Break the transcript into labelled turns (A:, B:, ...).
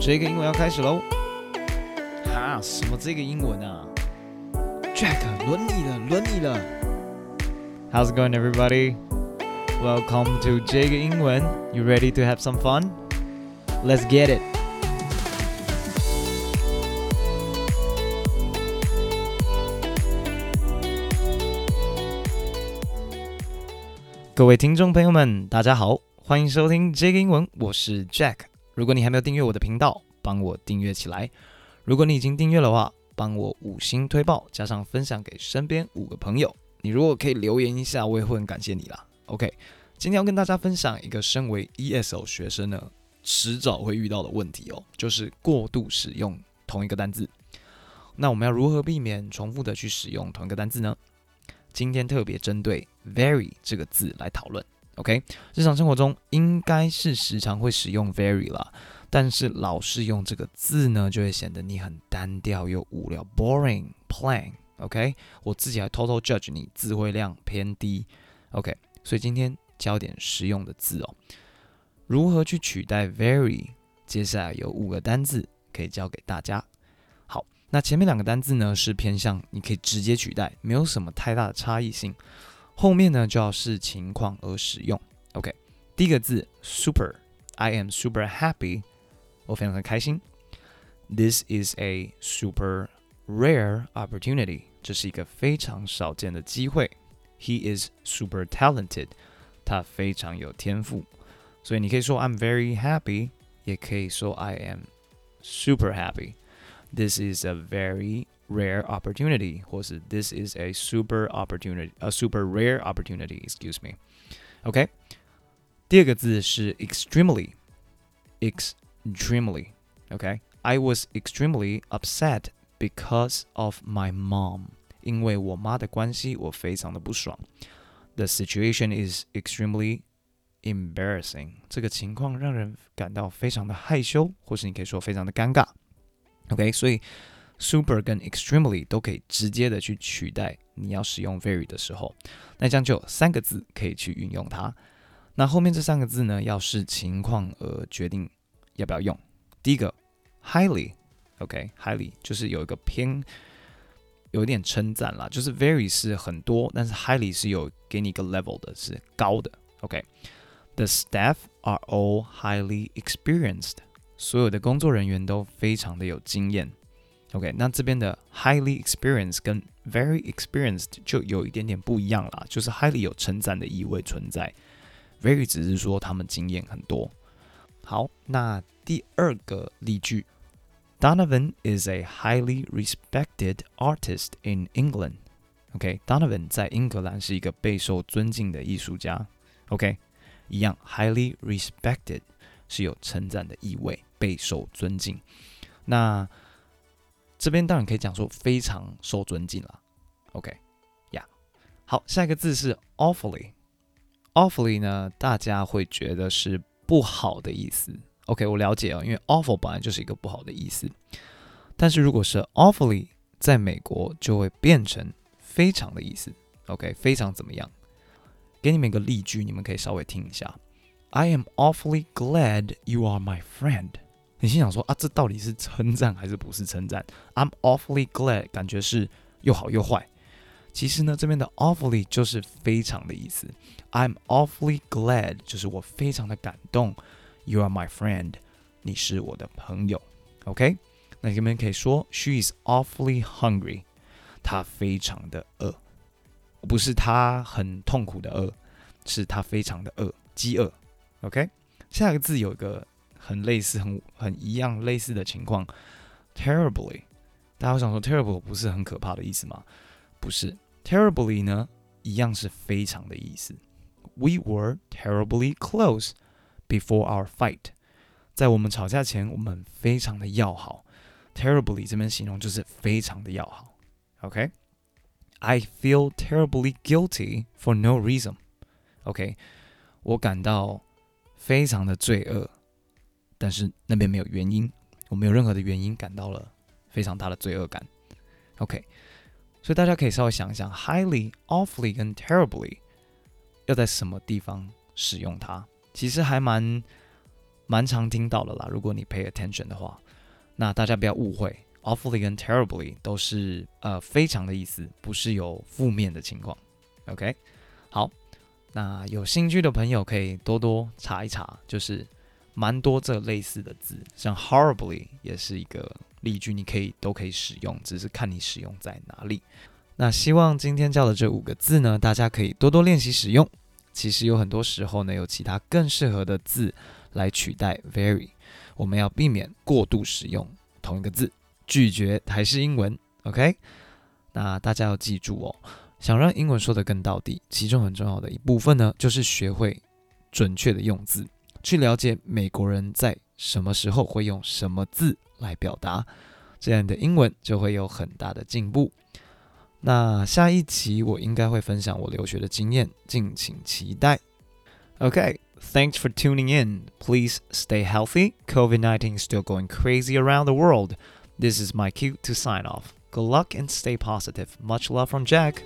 A: 这个英文要开始喽！哈，什么这个英文啊？Jack，轮你了，轮你了。How's it going, everybody? Welcome to 这个英文。You ready to have some fun? Let's get it. 各位听众朋友们，大家好，欢迎收听这个英文，我是 Jack。 如果你还没有订阅我的频道，帮我订阅起来。如果你已经订阅的话，帮我五星推爆，加上分享给身边五个朋友。你如果可以留言一下，我也会很感谢你啦。OK，今天要跟大家分享一个身为 ESL 学生呢，迟早会遇到的问题哦，就是过度使用同一个单字。那我们要如何避免重复的去使用同一个单字呢？今天特别针对 very 这个字来讨论。OK，日常生活中应该是时常会使用 very 啦，但是老是用这个字呢，就会显得你很单调又无聊，boring、plain。OK，我自己还偷偷 judge 你词汇量偏低。OK，所以今天教点实用的字哦。如何去取代 very？接下来有五个单字可以教给大家。好，那前面两个单字呢是偏向你可以直接取代，没有什么太大的差异性。后面呢就要视情况而使用。OK，第一个字 super，I am super happy，我非常的开心。This is a super rare opportunity，这是一个非常少见的机会。He is super talented，他非常有天赋。所以你可以说 I'm very happy，也可以说 I am super happy。This is a very rare opportunity，或是 This is a super opportunity，a super rare opportunity，excuse me。OK，第二个字是 extremely，extremely。OK，I was extremely upset because of my mom，因为我妈的关系，我非常的不爽。The situation is extremely embarrassing，这个情况让人感到非常的害羞，或是你可以说非常的尴尬。OK，所以。 Super 跟 extremely 都可以直接的去取代你要使用 very 的时候，那这样就三个字可以去运用它。那后面这三个字呢，要视情况而决定要不要用。第一个 highly，OK，highly 就是有一个偏有一点称赞啦，就是 very 是很多，但是 highly 是有给你一个 level 的，是高的。OK，the、staff are all highly experienced，所有的工作人员都非常的有经验。OK，那这边的 highly experienced 跟 very experienced 就有一点点不一样啦，就是 highly 有称赞的意味存在，very 只是说他们经验很多。好，那第二个例句，Donovan is a highly respected artist in England。OK，Donovan 在英格兰是一个备受尊敬的艺术家。OK，一样 highly respected 是有称赞的意味，备受尊敬。那这边当然可以讲说非常受尊敬了，OK，呀、yeah，好，下一个字是 awfully，awfully 呢，大家会觉得是不好的意思，OK，我了解哦，因为 awful 本来就是一个不好的意思，但是如果是 awfully，在美国就会变成非常的意思，OK，非常怎么样？给你们一个例句，你们可以稍微听一下，I am awfully glad you are my friend。你心想说啊，这到底是称赞还是不是称赞？I'm awfully glad，感觉是又好又坏。其实呢，这边的 awfully 就是非常的意思。I'm awfully glad，就是我非常的感动。You are my friend，你是我的朋友。OK，那你们可以说 She is awfully hungry，她非常的饿，不是她很痛苦的饿，是她非常的饿，饥饿。OK，下一个字有一个。很类似，很很一样类似的情况，terribly，大家会想说 terrible 不是很可怕的意思吗？不是，terribly 呢，一样是非常的意思。We were terribly close before our fight，在我们吵架前，我们非常的要好。terribly 这边形容就是非常的要好。OK，I feel terribly guilty for no reason。OK，我感到非常的罪恶。 但是那边没有原因，我没有任何的原因感到了非常大的罪恶感。OK，所以大家可以稍微想一想，highly、awfully 跟 terribly 要在什么地方使用它？其实还蛮蛮常听到的啦。如果你 pay attention 的话，那大家不要误会，awfully 跟 terribly 都是呃非常的意思，不是有负面的情况。OK，好，那有兴趣的朋友可以多多查一查，就是蛮多这类似的字，像 horribly 也是一个例句，你可以都可以使用，只是看你使用在哪里。那希望今天教的这五个字呢，大家可以多多练习使用。其实有很多时候呢，有其他更适合的字来取代 very，我们要避免过度使用同一个字，拒绝台式英文。OK，那大家要记住哦，想让英文说得更到底，其中很重要的一部分呢，就是学会准确的用字，去了解美国人在什么时候会用什么字来表达，这样你的英文就会有很大的进步。那下一集我应该会分享我留学的经验，敬请期待。Okay, thanks for tuning in. Please stay healthy. COVID-19 is still going crazy around the world. This is my cue to sign off. Good luck and stay positive. Much love from Jack.